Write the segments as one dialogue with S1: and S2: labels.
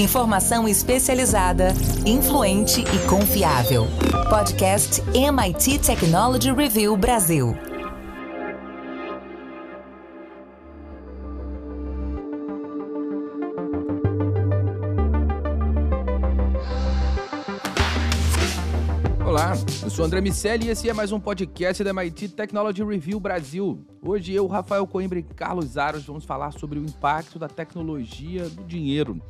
S1: Informação especializada, influente e confiável. Podcast MIT Technology Review Brasil.
S2: Olá, eu sou André Miceli e esse é mais um podcast da MIT Technology Review Brasil. Hoje eu, Rafael Coimbra e Carlos Aros vamos falar sobre o impacto da tecnologia do dinheiro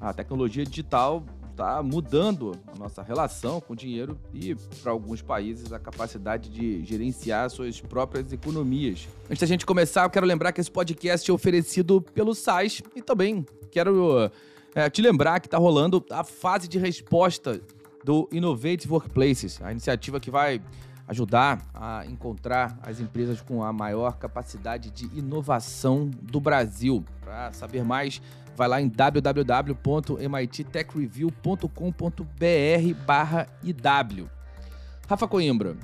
S2: a tecnologia digital está mudando a nossa relação com o dinheiro e, para alguns países, a capacidade de gerenciar suas próprias economias. Antes da gente começar, eu quero lembrar que esse podcast é oferecido pelo SAIS e também quero é, te lembrar que está rolando a fase de resposta do Innovative Workplaces, a iniciativa que vai ajudar a encontrar as empresas com a maior capacidade de inovação do Brasil. Para saber mais, vai lá em www.mittechreview.com.br/iw. Rafa Coimbra,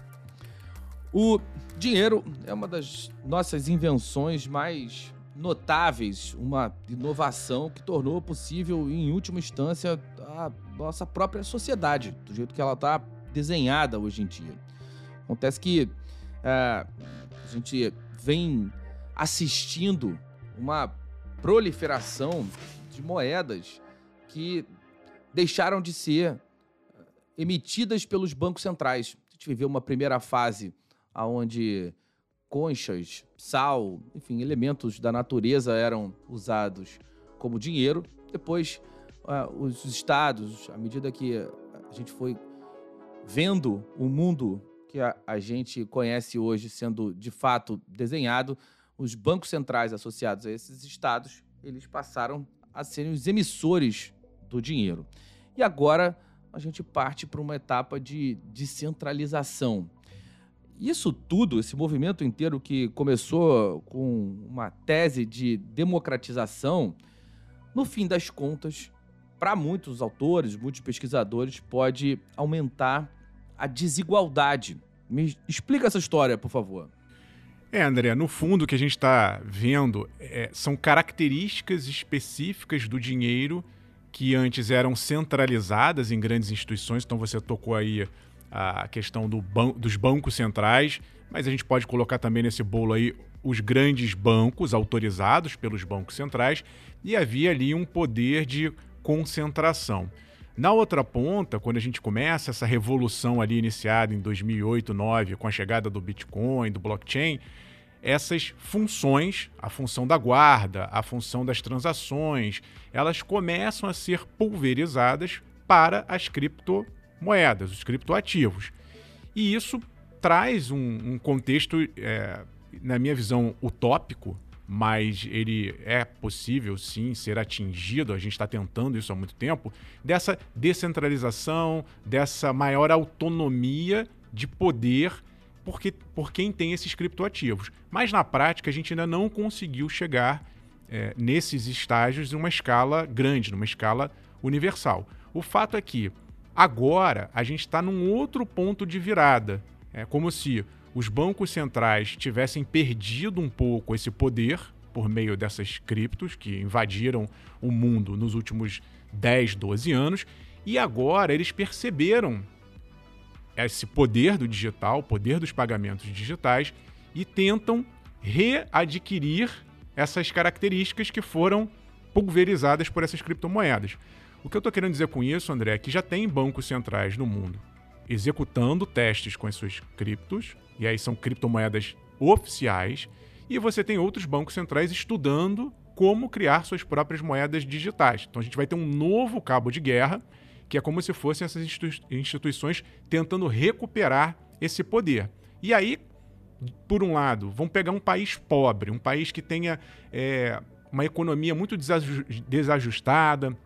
S2: o dinheiro é uma das nossas invenções mais notáveis, uma inovação que tornou possível, em última instância, a nossa própria sociedade, do jeito que ela está desenhada hoje em dia. Acontece que é, a gente vem assistindo uma proliferação de moedas que deixaram de ser eh, emitidas pelos bancos centrais. A gente viveu uma primeira fase onde conchas, sal, enfim, elementos da natureza eram usados como dinheiro. Depois, uh, os estados, à medida que a gente foi vendo o mundo que a, a gente conhece hoje sendo de fato desenhado, os bancos centrais associados a esses estados, eles passaram a serem os emissores do dinheiro. E agora a gente parte para uma etapa de descentralização. Isso tudo, esse movimento inteiro que começou com uma tese de democratização, no fim das contas, para muitos autores, muitos pesquisadores, pode aumentar a desigualdade. Me explica essa história, por favor.
S3: É, André, no fundo o que a gente está vendo é, são características específicas do dinheiro que antes eram centralizadas em grandes instituições. Então você tocou aí a questão do ban dos bancos centrais, mas a gente pode colocar também nesse bolo aí os grandes bancos autorizados pelos bancos centrais e havia ali um poder de concentração. Na outra ponta, quando a gente começa essa revolução ali iniciada em 2008, 2009, com a chegada do Bitcoin, do blockchain, essas funções, a função da guarda, a função das transações, elas começam a ser pulverizadas para as criptomoedas, os criptoativos. E isso traz um, um contexto, é, na minha visão, utópico mas ele é possível sim ser atingido, a gente está tentando isso há muito tempo, dessa descentralização, dessa maior autonomia de poder porque, por quem tem esses criptoativos. Mas na prática a gente ainda não conseguiu chegar é, nesses estágios em uma escala grande, numa escala universal. O fato é que agora a gente está num outro ponto de virada. É como se os bancos centrais tivessem perdido um pouco esse poder por meio dessas criptos que invadiram o mundo nos últimos 10, 12 anos, e agora eles perceberam esse poder do digital, poder dos pagamentos digitais, e tentam readquirir essas características que foram pulverizadas por essas criptomoedas. O que eu estou querendo dizer com isso, André, é que já tem bancos centrais no mundo executando testes com as suas criptos, e aí são criptomoedas oficiais, e você tem outros bancos centrais estudando como criar suas próprias moedas digitais. Então a gente vai ter um novo cabo de guerra, que é como se fossem essas instituições tentando recuperar esse poder. E aí, por um lado, vão pegar um país pobre, um país que tenha é, uma economia muito desajustada,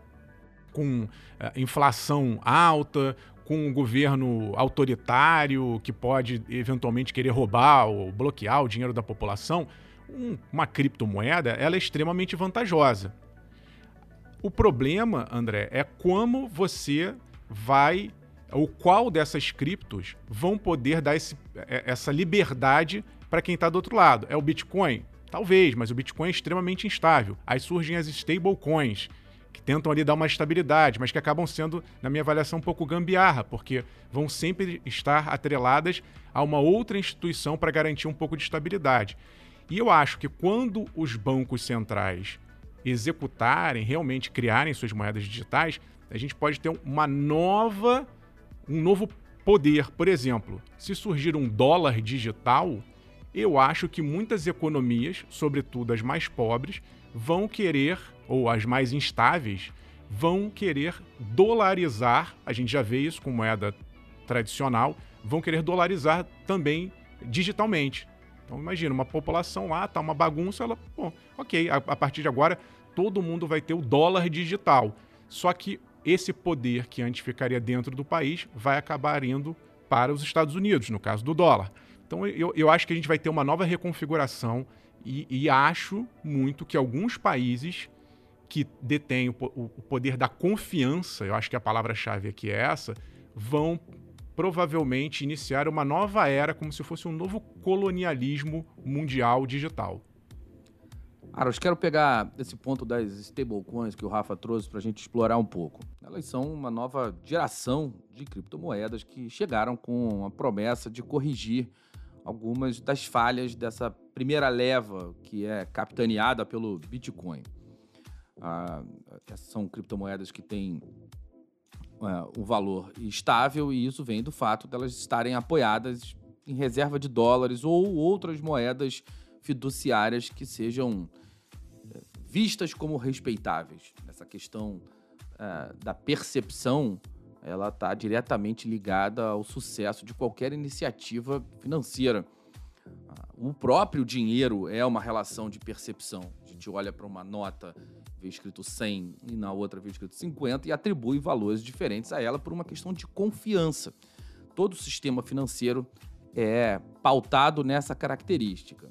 S3: com é, inflação alta, com um governo autoritário que pode eventualmente querer roubar ou bloquear o dinheiro da população, um, uma criptomoeda ela é extremamente vantajosa. O problema, André, é como você vai ou qual dessas criptos vão poder dar esse, é, essa liberdade para quem está do outro lado. É o Bitcoin? Talvez, mas o Bitcoin é extremamente instável. Aí surgem as stablecoins, que tentam ali dar uma estabilidade, mas que acabam sendo, na minha avaliação, um pouco gambiarra, porque vão sempre estar atreladas a uma outra instituição para garantir um pouco de estabilidade. E eu acho que quando os bancos centrais executarem, realmente criarem suas moedas digitais, a gente pode ter uma nova, um novo poder. Por exemplo, se surgir um dólar digital, eu acho que muitas economias, sobretudo as mais pobres, vão querer, ou as mais instáveis, vão querer dolarizar, a gente já vê isso com moeda tradicional, vão querer dolarizar também digitalmente. Então imagina, uma população lá, tá uma bagunça, ela, bom, ok, a, a partir de agora todo mundo vai ter o dólar digital. Só que esse poder que antes ficaria dentro do país vai acabar indo para os Estados Unidos, no caso do dólar. Então eu, eu acho que a gente vai ter uma nova reconfiguração e, e acho muito que alguns países que detêm o, o, poder da confiança, eu acho que a palavra-chave aqui é essa, vão provavelmente iniciar uma nova era, como se fosse um novo colonialismo mundial digital.
S2: Aros, quero pegar esse ponto das stablecoins que o Rafa trouxe para a gente explorar um pouco. Elas são uma nova geração de criptomoedas que chegaram com a promessa de corrigir algumas das falhas dessa primeira leva que é capitaneada pelo Bitcoin. Ah, são criptomoedas que têm é, um valor estável e isso vem do fato delas estarem apoiadas em reserva de dólares ou outras moedas fiduciárias que sejam é, vistas como respeitáveis. Essa questão é, da percepção ela está diretamente ligada ao sucesso de qualquer iniciativa financeira. O próprio dinheiro é uma relação de percepção. A gente olha para uma nota, vê escrito 100 e na outra vê escrito 50 e atribui valores diferentes a ela por uma questão de confiança. Todo o sistema financeiro é pautado nessa característica.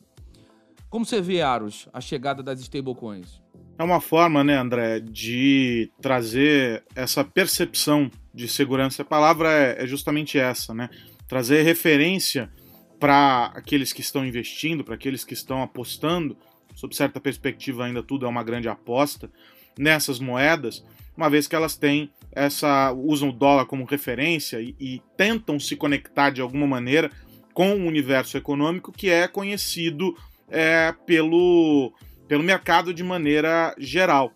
S2: Como você vê, Aros, a chegada das stablecoins?
S4: É uma forma, né, André, de trazer essa percepção de segurança. A palavra é, é justamente essa, né? Trazer referência para aqueles que estão investindo, para aqueles que estão apostando, sob certa perspectiva ainda tudo é uma grande aposta nessas moedas, uma vez que elas têm essa usam o dólar como referência e, e tentam se conectar de alguma maneira com o universo econômico que é conhecido é, pelo pelo mercado de maneira geral.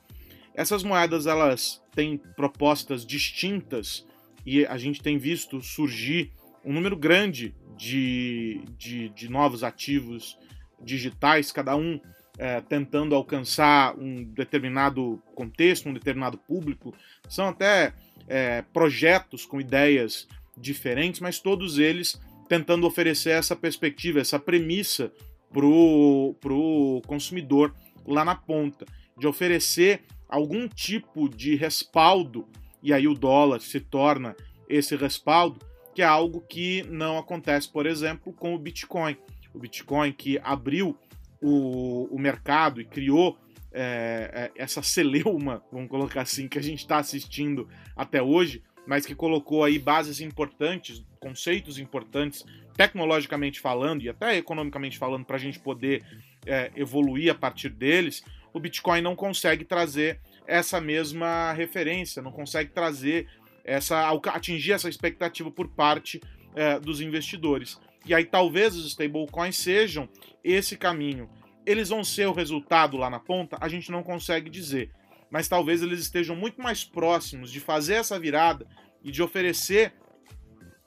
S4: Essas moedas elas têm propostas distintas e a gente tem visto surgir um número grande de, de, de novos ativos digitais, cada um é, tentando alcançar um determinado contexto, um determinado público. São até é, projetos com ideias diferentes, mas todos eles tentando oferecer essa perspectiva, essa premissa para o consumidor lá na ponta, de oferecer algum tipo de respaldo, e aí o dólar se torna esse respaldo, que é algo que não acontece, por exemplo, com o Bitcoin. O Bitcoin que abriu o, o mercado e criou é, é essa celeuma, vamos colocar assim, que a gente está assistindo até hoje, mas que colocou aí bases importantes, conceitos importantes, tecnologicamente falando e até economicamente falando, para a gente poder é, evoluir a partir deles, o Bitcoin não consegue trazer essa mesma referência, não consegue trazer essa atingir essa expectativa por parte é, dos investidores. E aí talvez os stablecoins sejam esse caminho. Eles vão ser o resultado lá na ponta? A gente não consegue dizer. Mas talvez eles estejam muito mais próximos de fazer essa virada e de oferecer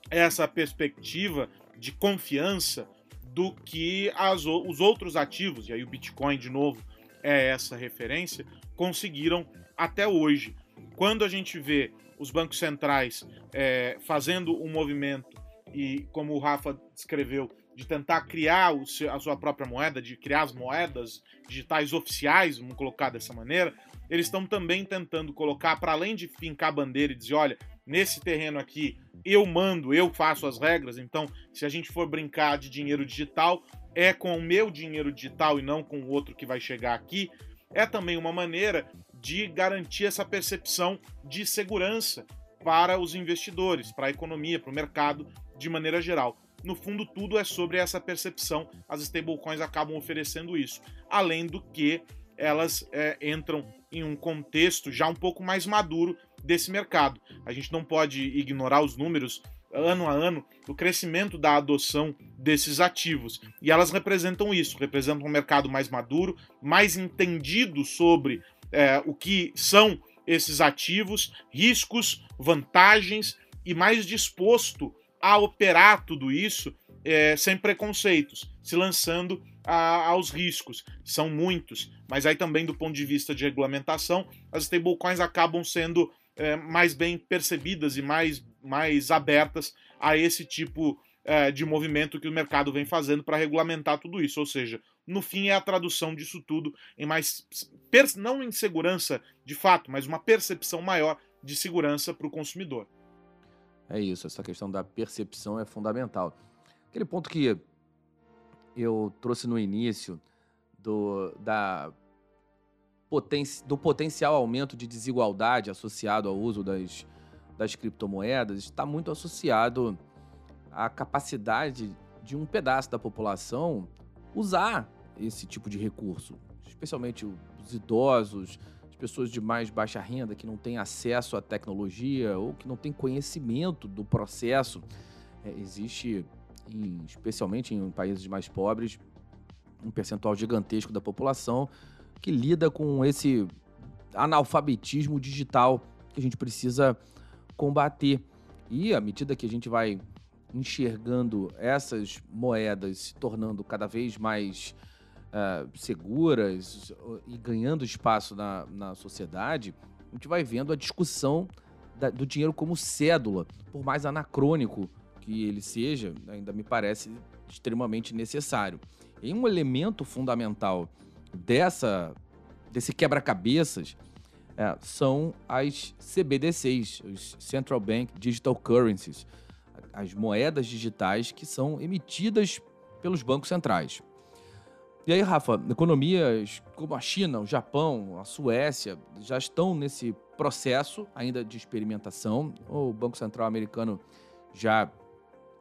S4: essa perspectiva de confiança do que as, os outros ativos, e aí o Bitcoin, de novo, é essa referência, conseguiram até hoje. Quando a gente vê os bancos centrais é, fazendo um movimento, e como o Rafa descreveu, de tentar criar o, a sua própria moeda, de criar as moedas digitais oficiais, vamos colocar dessa maneira, eles estão também tentando colocar, para além de fincar a bandeira e dizer, olha, nesse terreno aqui eu mando, eu faço as regras, então se a gente for brincar de dinheiro digital, é com o meu dinheiro digital e não com o outro que vai chegar aqui, é também uma maneira de garantir essa percepção de segurança para os investidores, para a economia, para o mercado de maneira geral. No fundo, tudo é sobre essa percepção. As stablecoins acabam oferecendo isso. Além do que elas é, entram em um contexto já um pouco mais maduro desse mercado. A gente não pode ignorar os números ano a ano o crescimento da adoção desses ativos. E elas representam isso, representam um mercado mais maduro, mais entendido sobre é, o que são esses ativos, riscos, vantagens e mais disposto a operar tudo isso é, sem preconceitos, se lançando a, aos riscos. São muitos, mas aí também do ponto de vista de regulamentação, as stablecoins acabam sendo é, mais bem percebidas e mais, mais abertas a esse tipo é, de movimento que o mercado vem fazendo para regulamentar tudo isso. Ou seja, no fim é a tradução disso tudo em mais. não em segurança de fato, mas uma percepção maior de segurança para o consumidor.
S2: É isso, essa questão da percepção é fundamental. Aquele ponto que eu trouxe no início do, da poten do potencial aumento de desigualdade associado ao uso das, das criptomoedas está muito associado à capacidade de um pedaço da população usar esse tipo de recurso, especialmente os idosos, as pessoas de mais baixa renda que não têm acesso à tecnologia ou que não têm conhecimento do processo. É, existe, em, especialmente em países mais pobres, um percentual gigantesco da população que lida com esse analfabetismo digital que a gente precisa combater. E à medida que a gente vai enxergando essas moedas se tornando cada vez mais uh, seguras e ganhando espaço na, na sociedade, a gente vai vendo a discussão da, do dinheiro como cédula, por mais anacrônico que ele seja, ainda me parece extremamente necessário. E um elemento fundamental dessa desse quebra-cabeças é, são as CBDCs, os Central Bank Digital Currencies, as moedas digitais que são emitidas pelos bancos centrais. E aí, Rafa, economias como a China, o Japão, a Suécia já estão nesse processo ainda de experimentação. O Banco Central americano já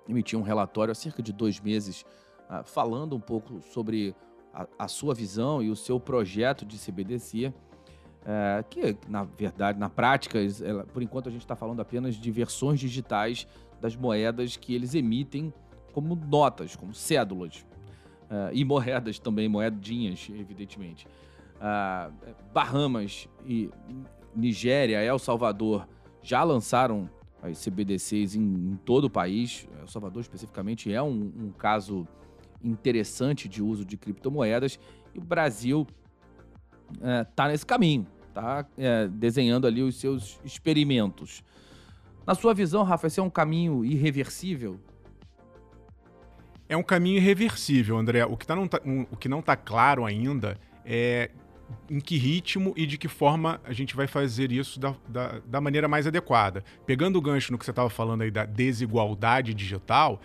S2: emitiu um relatório há cerca de dois meses uh, falando um pouco sobre a, a, sua visão e o seu projeto de CBDC, uh, que, na verdade, na prática, ela, por enquanto a gente está falando apenas de versões digitais das moedas que eles emitem como notas, como cédulas. Uh, e moedas também, moedinhas, evidentemente. Uh, Bahamas e Nigéria, El Salvador já lançaram as CBDCs em, em todo o país. El Salvador, especificamente, é um, um, interessante de uso de criptomoedas. E o Brasil está uh, nesse caminho, está é, desenhando ali os seus experimentos. Na sua visão, Rafa, esse é um caminho irreversível
S3: é um caminho irreversível, André. O que, tá não tá, um, o que não está claro ainda é em que ritmo e de que forma a gente vai fazer isso da, da, da maneira mais adequada. Pegando o gancho no que você estava falando aí da desigualdade digital,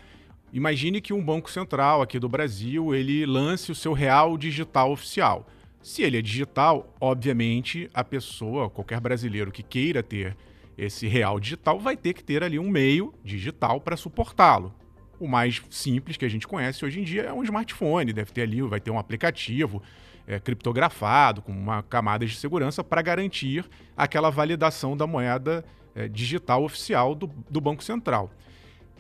S3: imagine que um banco central aqui do Brasil ele lance o seu real digital oficial. Se ele é digital, obviamente a pessoa, qualquer brasileiro que queira ter esse real digital, vai ter que ter ali um meio digital para suportá-lo. O mais simples que a gente conhece hoje em dia é um smartphone, deve ter ali, vai ter um aplicativo é, criptografado, com uma camada de segurança para garantir aquela validação da moeda é, digital oficial do, do Banco Central.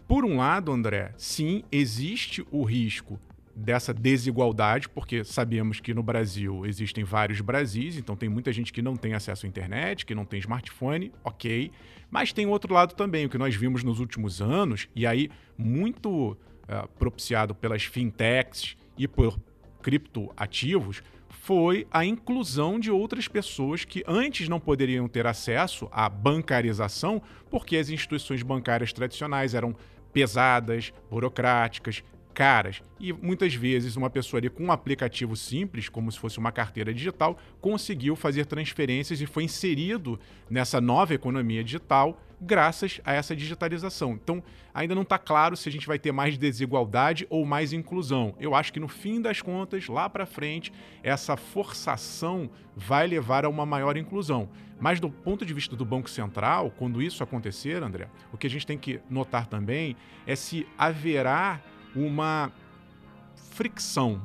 S3: Por um lado, André, sim, existe o risco dessa desigualdade, porque sabemos que no Brasil existem vários Brasis, então tem muita gente que não tem acesso à internet, que não tem smartphone, ok. Mas tem outro lado também, o que nós vimos nos últimos anos, e aí muito uh, propiciado pelas fintechs e por criptoativos, foi a inclusão de outras pessoas que antes não poderiam ter acesso à bancarização, porque as instituições bancárias tradicionais eram pesadas, burocráticas, caras. E muitas vezes uma pessoa ali com um aplicativo simples, como se fosse uma carteira digital, conseguiu fazer transferências e foi inserido nessa nova economia digital graças a essa digitalização. Então, ainda não está claro se a gente vai ter mais desigualdade ou mais inclusão. Eu acho que no fim das contas, lá para frente, essa forçação vai levar a uma maior inclusão. Mas do ponto de vista do Banco Central, quando isso acontecer, André, o que a gente tem que notar também é se haverá uma fricção,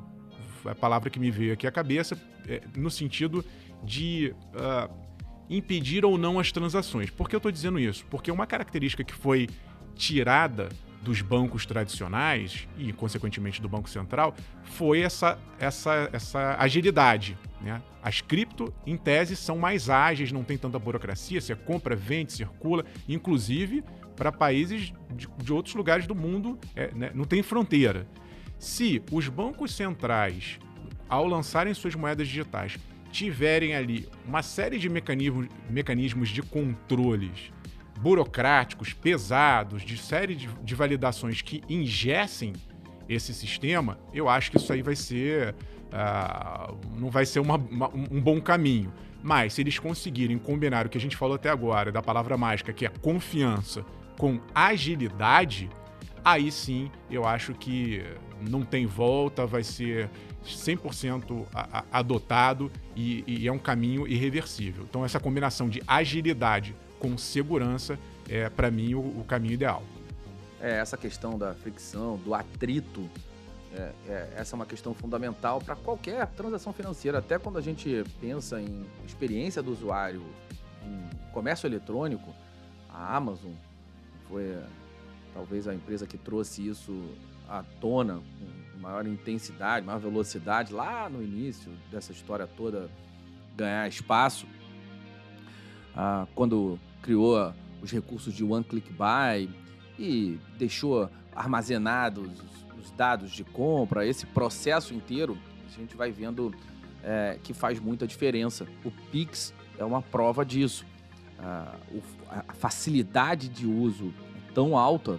S3: a palavra que me veio aqui à cabeça, é, no sentido de uh, impedir ou não as transações. Por que eu estou dizendo isso? Porque uma característica que foi tirada dos bancos tradicionais e, consequentemente, do Banco Central foi essa, essa, essa agilidade. Né? As cripto, em tese, são mais ágeis, não tem tanta burocracia, você compra, vende, circula, inclusive para países de, de, outros lugares do mundo, é, né? não tem fronteira. Se os bancos centrais, ao lançarem suas moedas digitais, tiverem ali uma série de mecanismos, mecanismos de controles burocráticos, pesados, de série de, de validações que ingessem esse sistema, eu acho que isso aí vai ser. Uh, não vai ser uma, uma, um bom caminho. Mas se eles conseguirem combinar o que a gente falou até agora, da palavra mágica, que é confiança, com agilidade, aí sim eu acho que não tem volta, vai ser 100% adotado e, e é um caminho irreversível. Então, essa combinação de agilidade com segurança é, para mim, o, o, caminho ideal.
S2: É, essa questão da fricção, do atrito, é, é, essa é uma questão fundamental para qualquer transação financeira. Até quando a gente pensa em experiência do usuário em comércio eletrônico, a Amazon foi talvez a empresa que trouxe isso à tona com maior intensidade, maior velocidade, lá no início dessa história toda ganhar espaço. Ah, quando criou os recursos de One Click Buy e deixou armazenados os dados de compra, esse processo inteiro, a gente vai vendo é, que faz muita diferença. O Pix é uma prova disso. Ah, a facilidade de uso é tão alta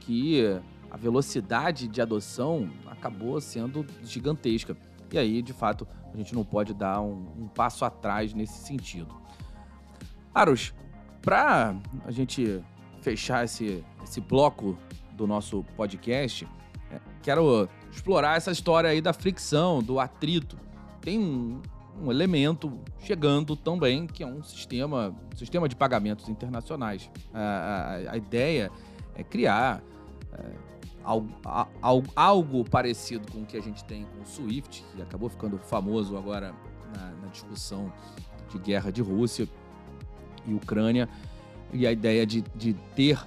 S2: que a velocidade de adoção acabou sendo gigantesca. E aí, de fato, a gente não pode dar um, um passo atrás nesse sentido. Aros, para a gente fechar esse, esse bloco do nosso podcast, é, quero explorar essa história aí da fricção, do atrito. Tem um, um elemento chegando também, que é um sistema, sistema de pagamentos internacionais. A, a, a ideia é criar é, algo, a, algo, parecido com o que a gente tem com o SWIFT, que acabou ficando famoso agora na, na discussão de guerra de Rússia e Ucrânia, e a ideia de, de ter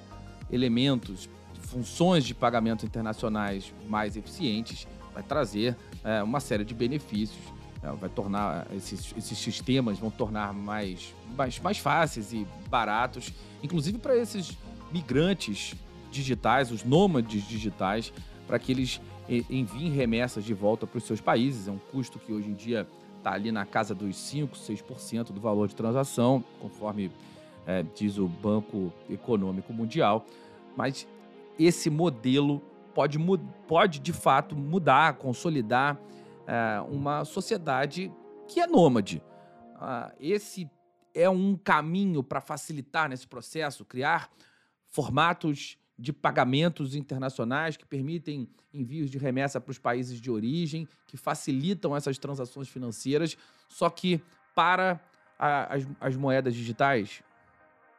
S2: elementos, funções de pagamento internacionais mais eficientes, vai trazer é, uma série de benefícios, vai tornar esses, esses sistemas vão tornar mais, mais, mais fáceis e baratos, inclusive para esses migrantes digitais, os nômades digitais, para que eles enviem remessas de volta para os seus países. É um custo que hoje em dia está ali na casa dos 5, 6% do valor de transação, conforme é, diz o Banco Econômico Mundial. Mas esse modelo pode, pode de fato mudar, consolidar é, uma sociedade que é nômade. Ah, esse é um caminho para facilitar nesse processo, criar formatos de pagamentos internacionais que permitem envios de remessa para os países de origem, que facilitam essas transações financeiras, só que para a, as, as moedas digitais.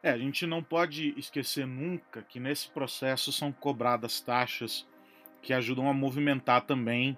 S4: É, a gente não pode esquecer nunca que nesse processo são cobradas taxas que ajudam a movimentar também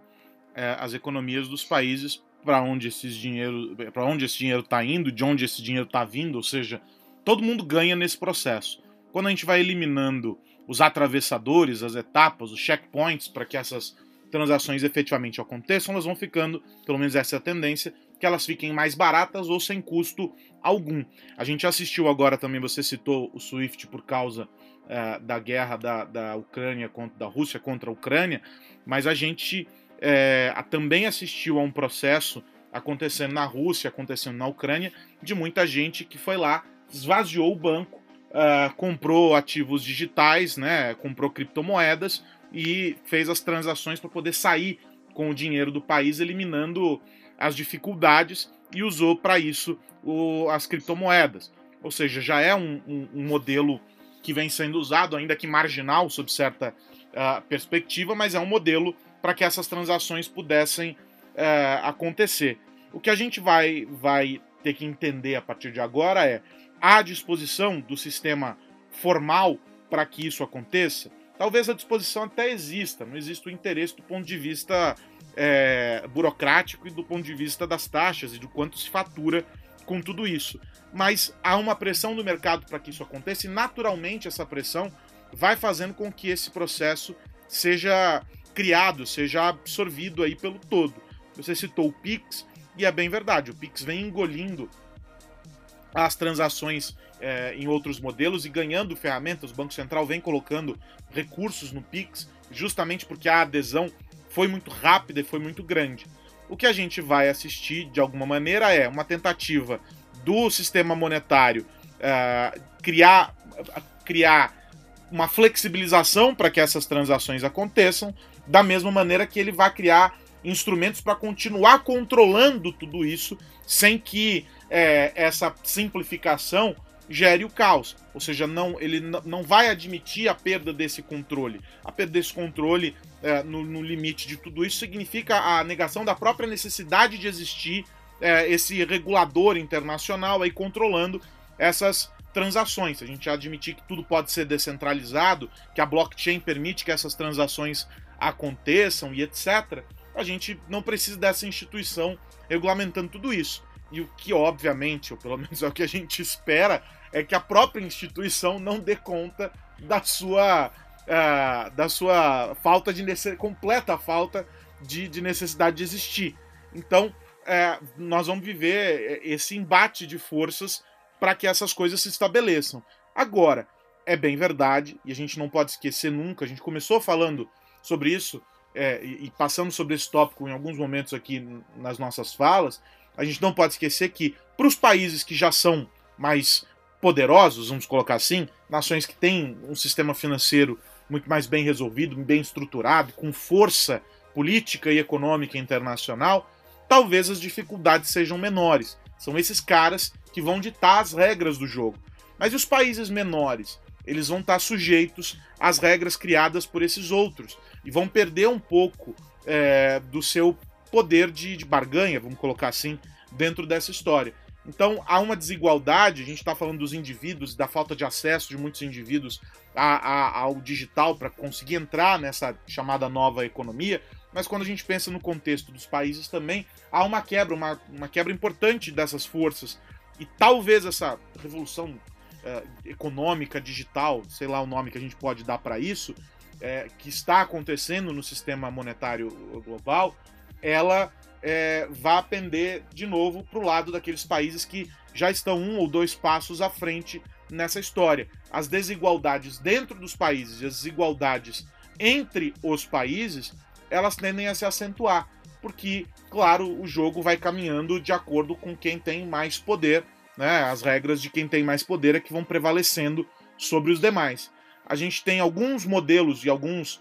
S4: é, as economias dos países para onde esses dinheiro, para onde esse dinheiro está indo, de onde esse dinheiro está vindo, ou seja, todo mundo ganha nesse processo. Quando a gente vai eliminando os atravessadores, as etapas, os checkpoints para que essas transações efetivamente aconteçam, elas vão ficando, pelo menos essa é a tendência, que elas fiquem mais baratas ou sem custo algum. A gente assistiu agora também, você citou o SWIFT por causa uh, da guerra da, da Ucrânia contra da Rússia contra a Ucrânia, mas a gente é, também assistiu a um processo acontecendo na Rússia, acontecendo na Ucrânia, de muita gente que foi lá, esvaziou o banco uh, comprou ativos digitais, né, comprou criptomoedas e fez as transações para poder sair com o dinheiro do país, eliminando as dificuldades e usou para isso o, as criptomoedas. Ou seja, já é um, um, um, modelo que vem sendo usado, ainda que marginal sob certa uh, perspectiva, mas é um modelo para que essas transações pudessem uh, acontecer. O que a gente vai, vai ter que entender a partir de agora é à disposição do sistema formal para que isso aconteça? Talvez a disposição até exista, não existe o interesse do ponto de vista é, burocrático e do ponto de vista das taxas e do quanto se fatura com tudo isso. Mas há uma pressão do mercado para que isso aconteça e, naturalmente, essa pressão vai fazendo com que esse processo seja criado, seja absorvido aí pelo todo. Você citou o Pix, e é bem verdade, o Pix vem engolindo as transações é, em outros modelos e ganhando ferramentas. O Banco Central vem colocando recursos no Pix, justamente porque a adesão foi muito rápida e foi muito grande. O que a gente vai assistir, de alguma maneira, é uma tentativa do sistema monetário uh, criar, criar uma flexibilização para que essas transações aconteçam, da mesma maneira que ele vai criar instrumentos para continuar controlando tudo isso sem que é, essa simplificação gere o caos. Ou seja, não, ele não vai admitir a perda desse controle. A perda desse controle é, no, no, limite de tudo isso significa a negação da própria necessidade de existir é, esse regulador internacional aí controlando essas transações. A gente admitir que tudo pode ser descentralizado, que a blockchain permite que essas transações aconteçam e etc. A gente não precisa dessa instituição regulamentando tudo isso. E o que, obviamente, ou pelo menos é o que a gente espera, é que a própria instituição não dê conta da sua, uh, da sua falta de completa falta de, de, necessidade de existir. Então, uh, nós vamos viver esse embate de forças para que essas coisas se estabeleçam. Agora, é bem verdade, e a gente não pode esquecer nunca, a gente começou falando sobre isso é, e, passando sobre esse tópico em alguns momentos aqui nas nossas falas, a gente não pode esquecer que para os países que já são mais poderosos, vamos colocar assim, nações que têm um sistema financeiro muito mais bem resolvido, bem estruturado, com força política e econômica internacional, talvez as dificuldades sejam menores. São esses caras que vão ditar as regras do jogo. Mas e os países menores? Eles vão estar sujeitos às regras criadas por esses outros e vão perder um pouco é, do seu poder de, de barganha, vamos colocar assim, dentro dessa história. Então há uma desigualdade, a gente está falando dos indivíduos, da falta de acesso de muitos indivíduos a, a, ao digital para conseguir entrar nessa chamada nova economia, mas quando a gente pensa no contexto dos países também, há uma quebra, uma, uma quebra importante dessas forças. E talvez essa revolução uh, econômica, digital, sei lá o nome que a gente pode dar para isso, é, que está acontecendo no sistema monetário global, ela é, vá pender de novo para o lado daqueles países que já estão um ou dois passos à frente nessa história. As desigualdades dentro dos países e as desigualdades entre os países, elas tendem a se acentuar, porque, claro, o jogo vai caminhando de acordo com quem tem mais poder, né? As regras de quem tem mais poder é que vão prevalecendo sobre os demais. A gente tem alguns modelos e alguns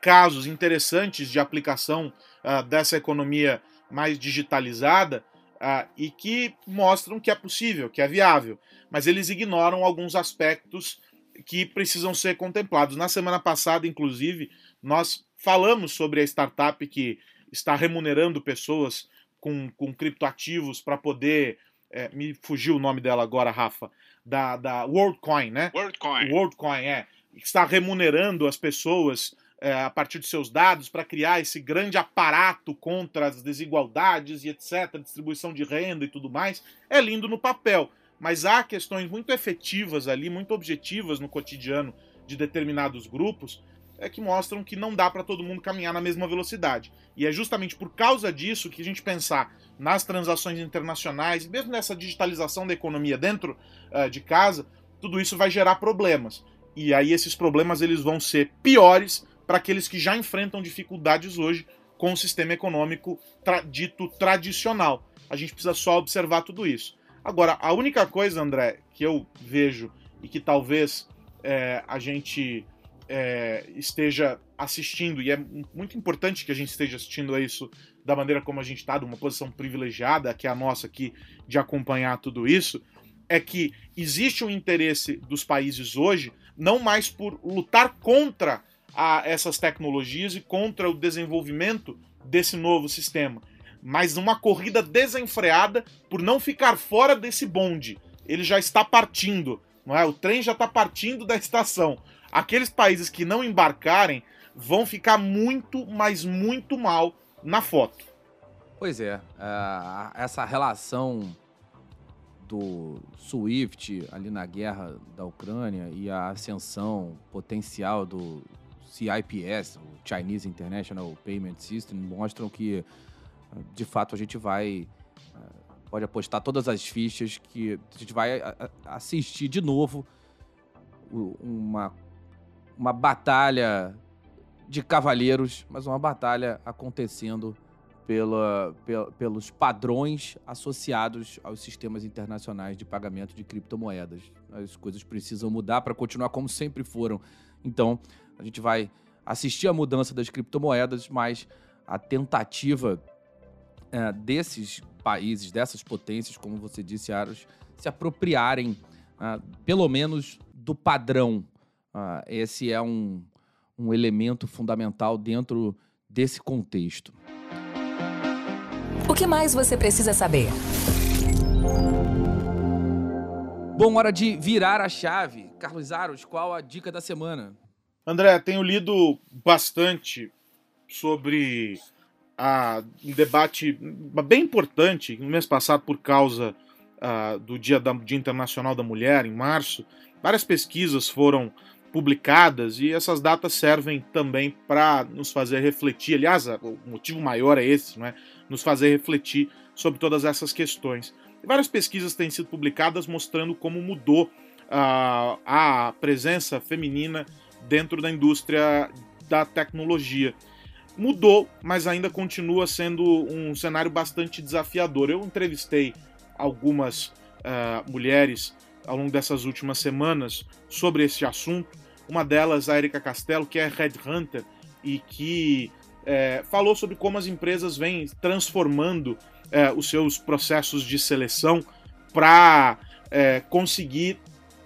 S4: casos interessantes de aplicação uh, dessa economia mais digitalizada uh, e que mostram que é possível, que é viável, mas eles ignoram alguns aspectos que precisam ser contemplados. Na semana passada, inclusive, nós falamos sobre a startup que está remunerando pessoas com, com criptoativos para poder. É, me fugiu o nome dela agora, Rafa. Da, da WorldCoin, né?
S5: WorldCoin.
S4: WorldCoin, é. Está remunerando as pessoas é, a partir de seus dados para criar esse grande aparato contra as desigualdades e etc., distribuição de renda e tudo mais, é lindo no papel. Mas há questões muito efetivas ali, muito objetivas no cotidiano de determinados grupos, é que mostram que não dá para todo mundo caminhar na mesma velocidade. E é justamente por causa disso que a gente pensar nas transações internacionais, mesmo nessa digitalização da economia dentro uh, de casa, tudo isso vai gerar problemas. E aí esses problemas eles vão ser piores para aqueles que já enfrentam dificuldades hoje com o sistema econômico tra dito tradicional. A gente precisa só observar tudo isso. Agora, a única coisa, André, que eu vejo e que talvez é, a gente é, esteja assistindo, e é muito importante que a gente esteja assistindo a isso da maneira como a gente está, de uma posição privilegiada, que é a nossa aqui, de acompanhar tudo isso, é que existe um interesse dos países hoje não mais por lutar contra a essas tecnologias e contra o desenvolvimento desse novo sistema. Mas uma corrida desenfreada por não ficar fora desse bonde. Ele já está partindo, não é? O trem já está partindo da estação. Aqueles países que não embarcarem vão ficar muito, mas muito mal na foto.
S2: Pois é, uh, essa relação do Swift ali na guerra da Ucrânia e a ascensão potencial do CIPS, o Chinese International Payment System, mostram que de fato a gente vai pode apostar todas as fichas que a gente vai assistir de novo uma, uma batalha de cavalheiros, mas uma batalha acontecendo pela, pela, pelos padrões associados aos sistemas internacionais de pagamento de criptomoedas. As coisas precisam mudar para continuar como sempre foram. Então, a gente vai assistir a mudança das criptomoedas, mas a tentativa é, desses países, dessas potências, como você disse, Aros, se apropriarem, uh, pelo menos, do padrão. Uh, esse é um, um elemento fundamental dentro desse contexto.
S1: O que mais você precisa saber?
S2: Bom, hora de virar a chave. Carlos Aros, qual a dica da semana?
S4: André, tenho lido bastante sobre a, um debate bem importante no mês passado por causa uh, do Dia, da, Dia Internacional da Mulher, em março. Várias pesquisas foram publicadas e essas datas servem também para nos fazer refletir. Aliás, o motivo maior é esse, não é? nos fazer refletir sobre todas essas questões. Várias pesquisas têm sido publicadas mostrando como mudou uh, a presença feminina dentro da indústria da tecnologia. Mudou, mas ainda continua sendo um cenário bastante desafiador. Eu entrevistei algumas uh, mulheres ao longo dessas últimas semanas sobre esse assunto. Uma delas, a Erika Castelo, que é headhunter e que é, falou sobre como as empresas vêm transformando é, os seus processos de seleção para é, conseguir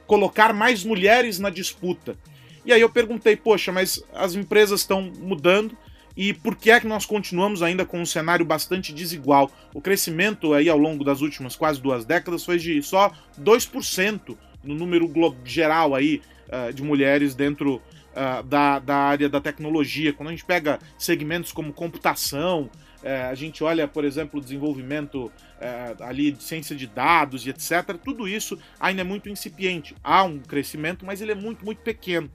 S4: colocar mais mulheres na disputa. E aí eu perguntei, poxa, mas as empresas estão mudando e por que é que nós continuamos ainda com um cenário bastante desigual? O crescimento aí ao longo das últimas quase duas décadas foi de só 2% no número geral aí uh, de mulheres dentro uh, da, da área da tecnologia. Quando a gente pega segmentos como computação, uh, a gente olha, por exemplo, o desenvolvimento uh, ali de ciência de dados e etc., tudo isso ainda é muito incipiente. Há um crescimento, mas ele é muito, muito pequeno.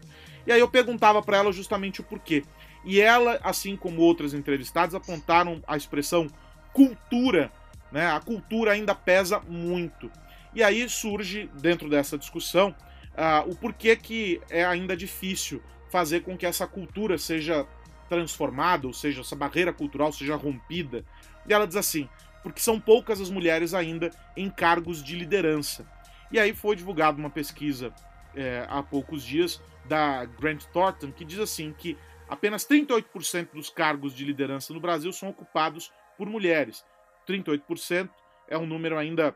S4: E aí eu perguntava para ela justamente o porquê. E ela, assim como outras entrevistadas, apontaram a expressão cultura. Né? A cultura ainda pesa muito. E aí surge, dentro dessa discussão, uh, o porquê que é ainda difícil fazer com que essa cultura seja transformada, ou seja, essa barreira cultural seja rompida. E ela diz assim: porque são poucas as mulheres ainda em cargos de liderança. E aí foi divulgada uma pesquisa é, há poucos dias da Grant Thornton que diz assim que apenas 38% dos cargos de liderança no Brasil são ocupados por mulheres. 38% é um número ainda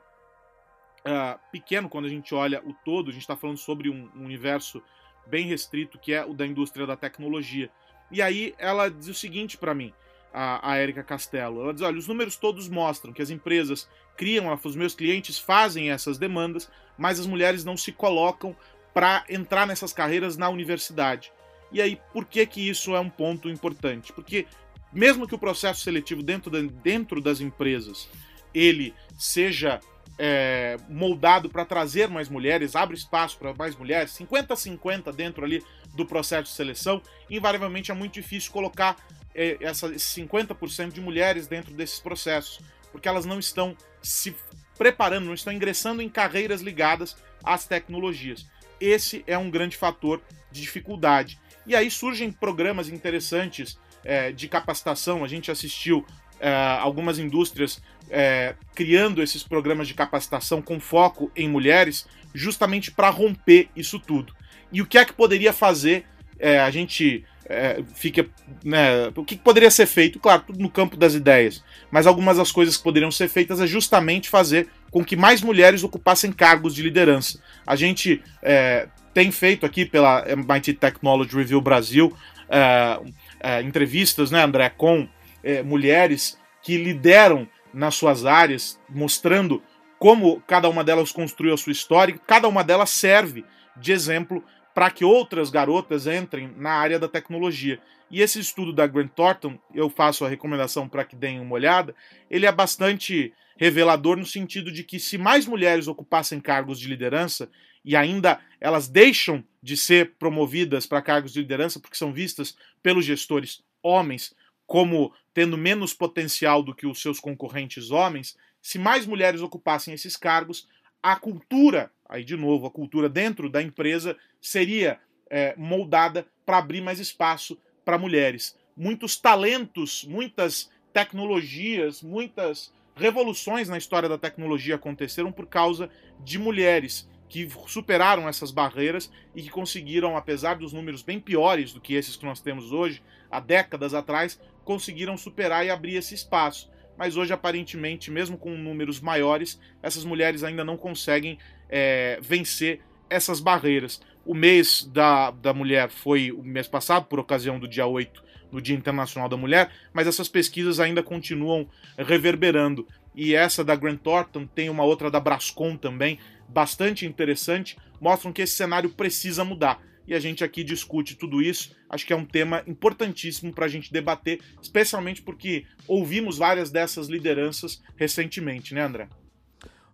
S4: uh, pequeno quando a gente olha o todo, a gente está falando sobre um, universo bem restrito que é o da indústria da tecnologia. E aí ela diz o seguinte para mim, a, a Erika Castello, ela diz, olha, os números todos mostram que as empresas criam, os meus clientes fazem essas demandas, mas as mulheres não se colocam para entrar nessas carreiras na universidade. E aí, por que que isso é um ponto importante? Porque mesmo que o processo seletivo dentro, da, dentro das empresas ele seja é, moldado para trazer mais mulheres, abre espaço para mais mulheres, 50 a 50 dentro ali do processo de seleção, invariavelmente é muito difícil colocar é, essa, esses 50% de mulheres dentro desses processos, porque elas não estão se preparando, não estão ingressando em carreiras ligadas às tecnologias. Esse é um grande fator de dificuldade. E aí surgem programas interessantes é, de capacitação. A gente assistiu é, algumas indústrias é, criando esses programas de capacitação com foco em mulheres, justamente para romper isso tudo. E o que é que poderia fazer? É, a gente é, fica. Né, o que poderia ser feito? Claro, tudo no campo das ideias. Mas algumas das coisas que poderiam ser feitas é justamente fazer com que mais mulheres ocupassem cargos de liderança. A gente é, tem feito aqui pela MIT Technology Review Brasil é, é, entrevistas, né, André, com é, mulheres que lideram nas suas áreas, mostrando como cada uma delas construiu a sua história, e cada uma delas serve de exemplo para que outras garotas entrem na área da tecnologia. E esse estudo da Grant Thornton, eu faço a recomendação para que deem uma olhada, ele é bastante revelador no sentido de que se mais mulheres ocupassem cargos de liderança e ainda elas deixam de ser promovidas para cargos de liderança porque são vistas pelos gestores homens como tendo menos potencial do que os seus concorrentes homens, se mais mulheres ocupassem esses cargos, a cultura, aí de novo, a cultura dentro da empresa seria é, moldada para abrir mais espaço para mulheres. Muitos talentos, muitas tecnologias, muitas revoluções na história da tecnologia aconteceram por causa de mulheres que superaram essas barreiras e que conseguiram, apesar dos números bem piores do que esses que nós temos hoje, há décadas atrás, conseguiram superar e abrir esse espaço mas hoje, aparentemente, mesmo com números maiores, essas mulheres ainda não conseguem é, vencer essas barreiras. O mês da, da mulher foi o mês passado, por ocasião do dia 8, no Dia Internacional da Mulher, mas essas pesquisas ainda continuam reverberando. E essa da Grant Thornton, tem uma outra da Brascom também, bastante interessante, mostram que esse cenário precisa mudar e a gente aqui discute tudo isso. Acho que é um tema importantíssimo para a gente debater, especialmente porque ouvimos várias dessas lideranças recentemente, né, André?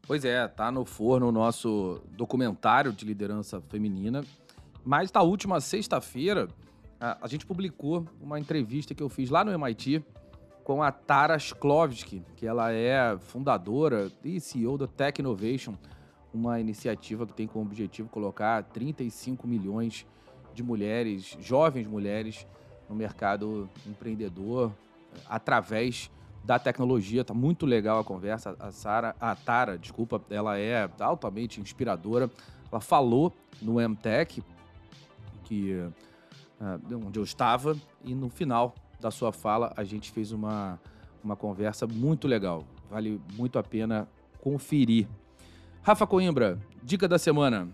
S2: Pois é, tá no forno o nosso documentário de liderança feminina. Mas na última sexta-feira, a, gente publicou uma entrevista que eu fiz lá no MIT com a Tara Sklovsky, que ela é fundadora e CEO da Tech Innovation, uma iniciativa que tem como objetivo colocar 35 milhões de mulheres, jovens mulheres, no mercado empreendedor através da tecnologia. Tá muito legal a conversa. A Sara, a Tara, desculpa, ela é altamente inspiradora. Ela falou no MTech que uh, onde eu estava e no final da sua fala a gente fez uma uma conversa muito legal. Vale muito a pena conferir. Rafa Coimbra, dica da semana.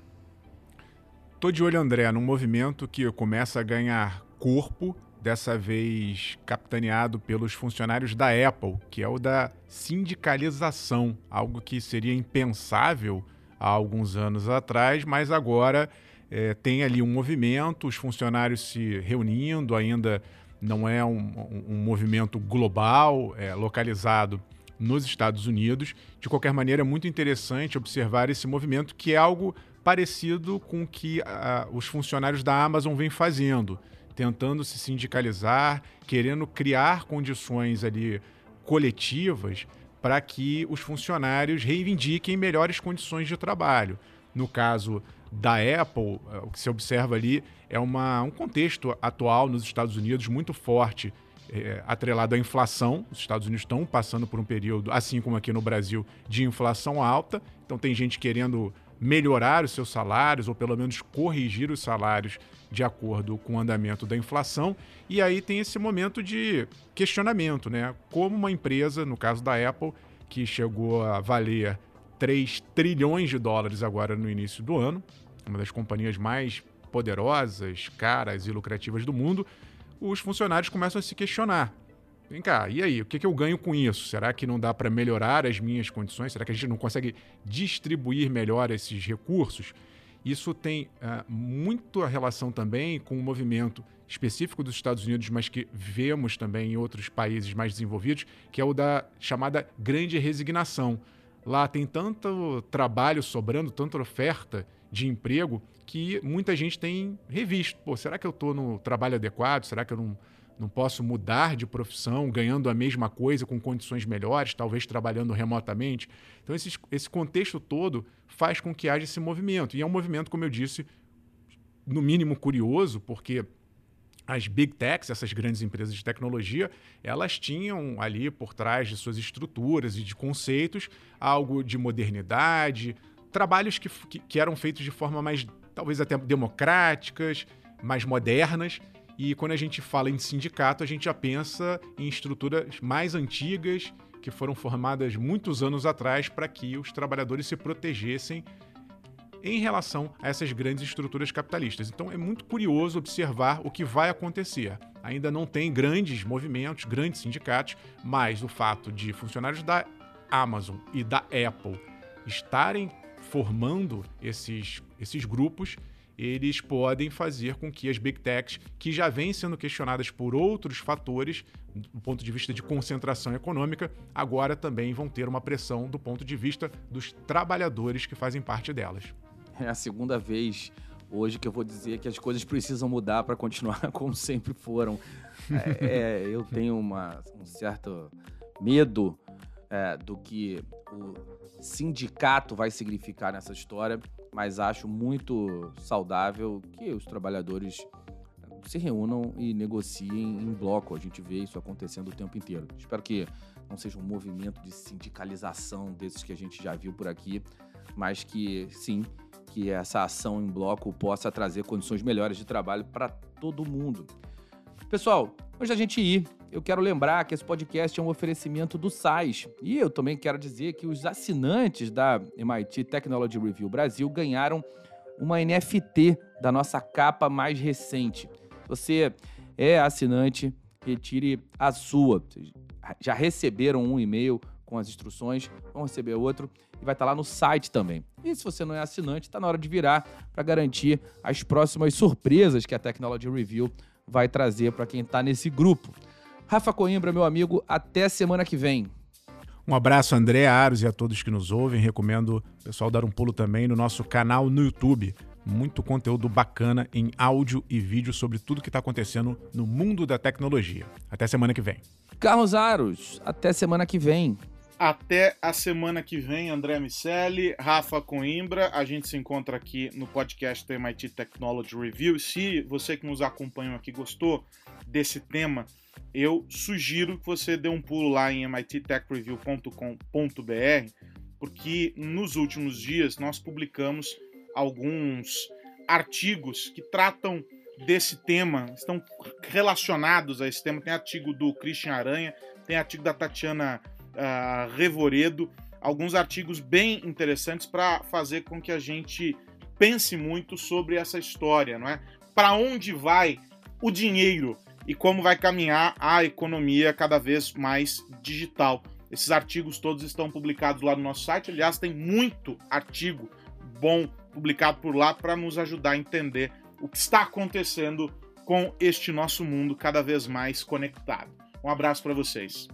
S3: Tô de olho, André, num movimento que começa a ganhar corpo, dessa vez capitaneado pelos funcionários da Apple, que é o da sindicalização, algo que seria impensável há alguns anos atrás, mas agora é, tem ali um movimento, os funcionários se reunindo, ainda não é um, um, movimento global, é, localizado nos Estados Unidos. De qualquer maneira, é muito interessante observar esse movimento, que é algo parecido com o que uh, os funcionários da Amazon vêm fazendo, tentando se sindicalizar, querendo criar condições ali coletivas para que os funcionários reivindiquem melhores condições de trabalho. No caso da Apple, uh, o que se observa ali é uma, um contexto atual nos Estados Unidos muito forte é, atrelado à inflação. Os Estados Unidos estão passando por um período, assim como aqui no Brasil, de inflação alta. Então tem gente querendo melhorar os seus salários ou pelo menos corrigir os salários de acordo com o andamento da inflação. E aí tem esse momento de questionamento, né? Como uma empresa, no caso da Apple, que chegou a valer 3 trilhões de dólares agora no início do ano, uma das companhias mais poderosas, caras e lucrativas do mundo, os funcionários começam a se questionar. Vem cá, e aí? O que, que eu ganho com isso? Será que não dá para melhorar as minhas condições? Será que a gente não consegue distribuir melhor esses recursos? Isso tem uh, muito a relação também com o um movimento específico dos Estados Unidos, mas que vemos também em outros países mais desenvolvidos, que é o da chamada grande resignação. Lá tem tanto trabalho sobrando, tanta oferta de emprego, que muita gente tem revisto. Pô, será que eu estou no trabalho adequado? Será que eu não, não posso mudar de profissão, ganhando a mesma coisa com condições melhores, talvez trabalhando remotamente? Então, esse, esse contexto todo faz com que haja esse movimento. E é um movimento, como eu disse, no mínimo curioso, porque as big techs, essas grandes empresas de tecnologia, elas tinham ali por trás de suas estruturas e de conceitos algo de modernidade, trabalhos que, que, que eram feitos de forma mais talvez até democráticas, mais modernas. E quando a gente fala em sindicato, a gente já pensa em estruturas mais antigas, que foram formadas muitos anos atrás para que os trabalhadores se protegessem em relação a essas grandes estruturas capitalistas. Então é muito curioso observar o que vai acontecer. Ainda não tem grandes movimentos, grandes sindicatos, mas o fato de funcionários da Amazon e da Apple estarem formando esses, esses grupos eles podem fazer com que as big techs, que já vêm sendo questionadas por outros fatores, do ponto de vista de concentração econômica, agora também vão ter uma pressão do ponto de vista dos trabalhadores que fazem parte delas.
S2: É a segunda vez hoje que eu vou dizer que as coisas precisam mudar para continuar como sempre foram. É, é, eu tenho uma, um certo medo é, do que o sindicato vai significar nessa história, mas acho muito saudável que os trabalhadores se reúnam e negociem em bloco. A gente vê isso acontecendo o tempo inteiro. Espero que não seja um movimento de sindicalização desses que a gente já viu por aqui, mas que sim, que essa ação em bloco possa trazer condições melhores de trabalho para todo mundo. Pessoal, antes da gente ir, eu quero lembrar que esse podcast é um oferecimento do SAIS. E eu também quero dizer que os assinantes da MIT Technology Review Brasil ganharam uma NFT da nossa capa mais recente. Você é assinante, retire a sua. Já receberam um e-mail com as instruções, vão receber outro e vai estar lá no site também. E se você não é assinante, está na hora de virar para garantir as próximas surpresas que a Technology Review vai trazer para quem está nesse grupo. Rafa Coimbra, meu amigo, até semana que vem.
S3: Um abraço, André Aros e a todos que nos ouvem. Recomendo o pessoal dar um pulo também no nosso canal no YouTube. Muito conteúdo bacana em áudio e vídeo sobre tudo que está acontecendo no mundo da tecnologia. Até semana que vem.
S2: Carlos Aros, até semana que vem.
S4: Até a semana que vem, André Miceli, Rafa Coimbra. A gente se encontra aqui no podcast do MIT Technology Review. Se você que nos acompanhou aqui gostou desse tema, eu sugiro que você dê um pulo lá em mittechreview.com.br, porque nos últimos dias nós publicamos alguns artigos que tratam desse tema, estão relacionados a esse tema. Tem artigo do Christian Aranha, tem artigo da Tatiana uh, Revoredo, alguns artigos bem interessantes para fazer com que a gente pense muito sobre essa história, não é? Para onde vai o dinheiro e como vai caminhar a economia cada vez mais digital. Esses artigos todos estão publicados lá no nosso site. Aliás, tem muito artigo bom publicado por lá para nos ajudar a entender o que está acontecendo com este nosso mundo cada vez mais conectado. Um abraço para vocês.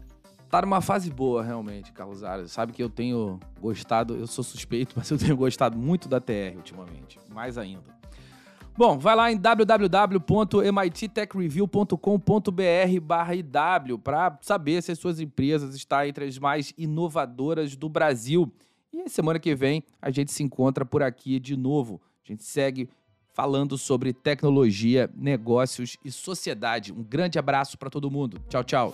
S2: Tá numa fase boa, realmente, Carlos Aras. Sabe que eu tenho gostado, eu sou suspeito, mas eu tenho gostado muito da TR ultimamente. Mais ainda. Bom, vai lá em www.mittechreview.com.br barra IW para saber se as suas empresas estão entre as mais inovadoras do Brasil. E semana que vem a gente se encontra por aqui de novo. A gente segue falando sobre tecnologia, negócios e sociedade. Um grande abraço para todo mundo. Tchau, tchau.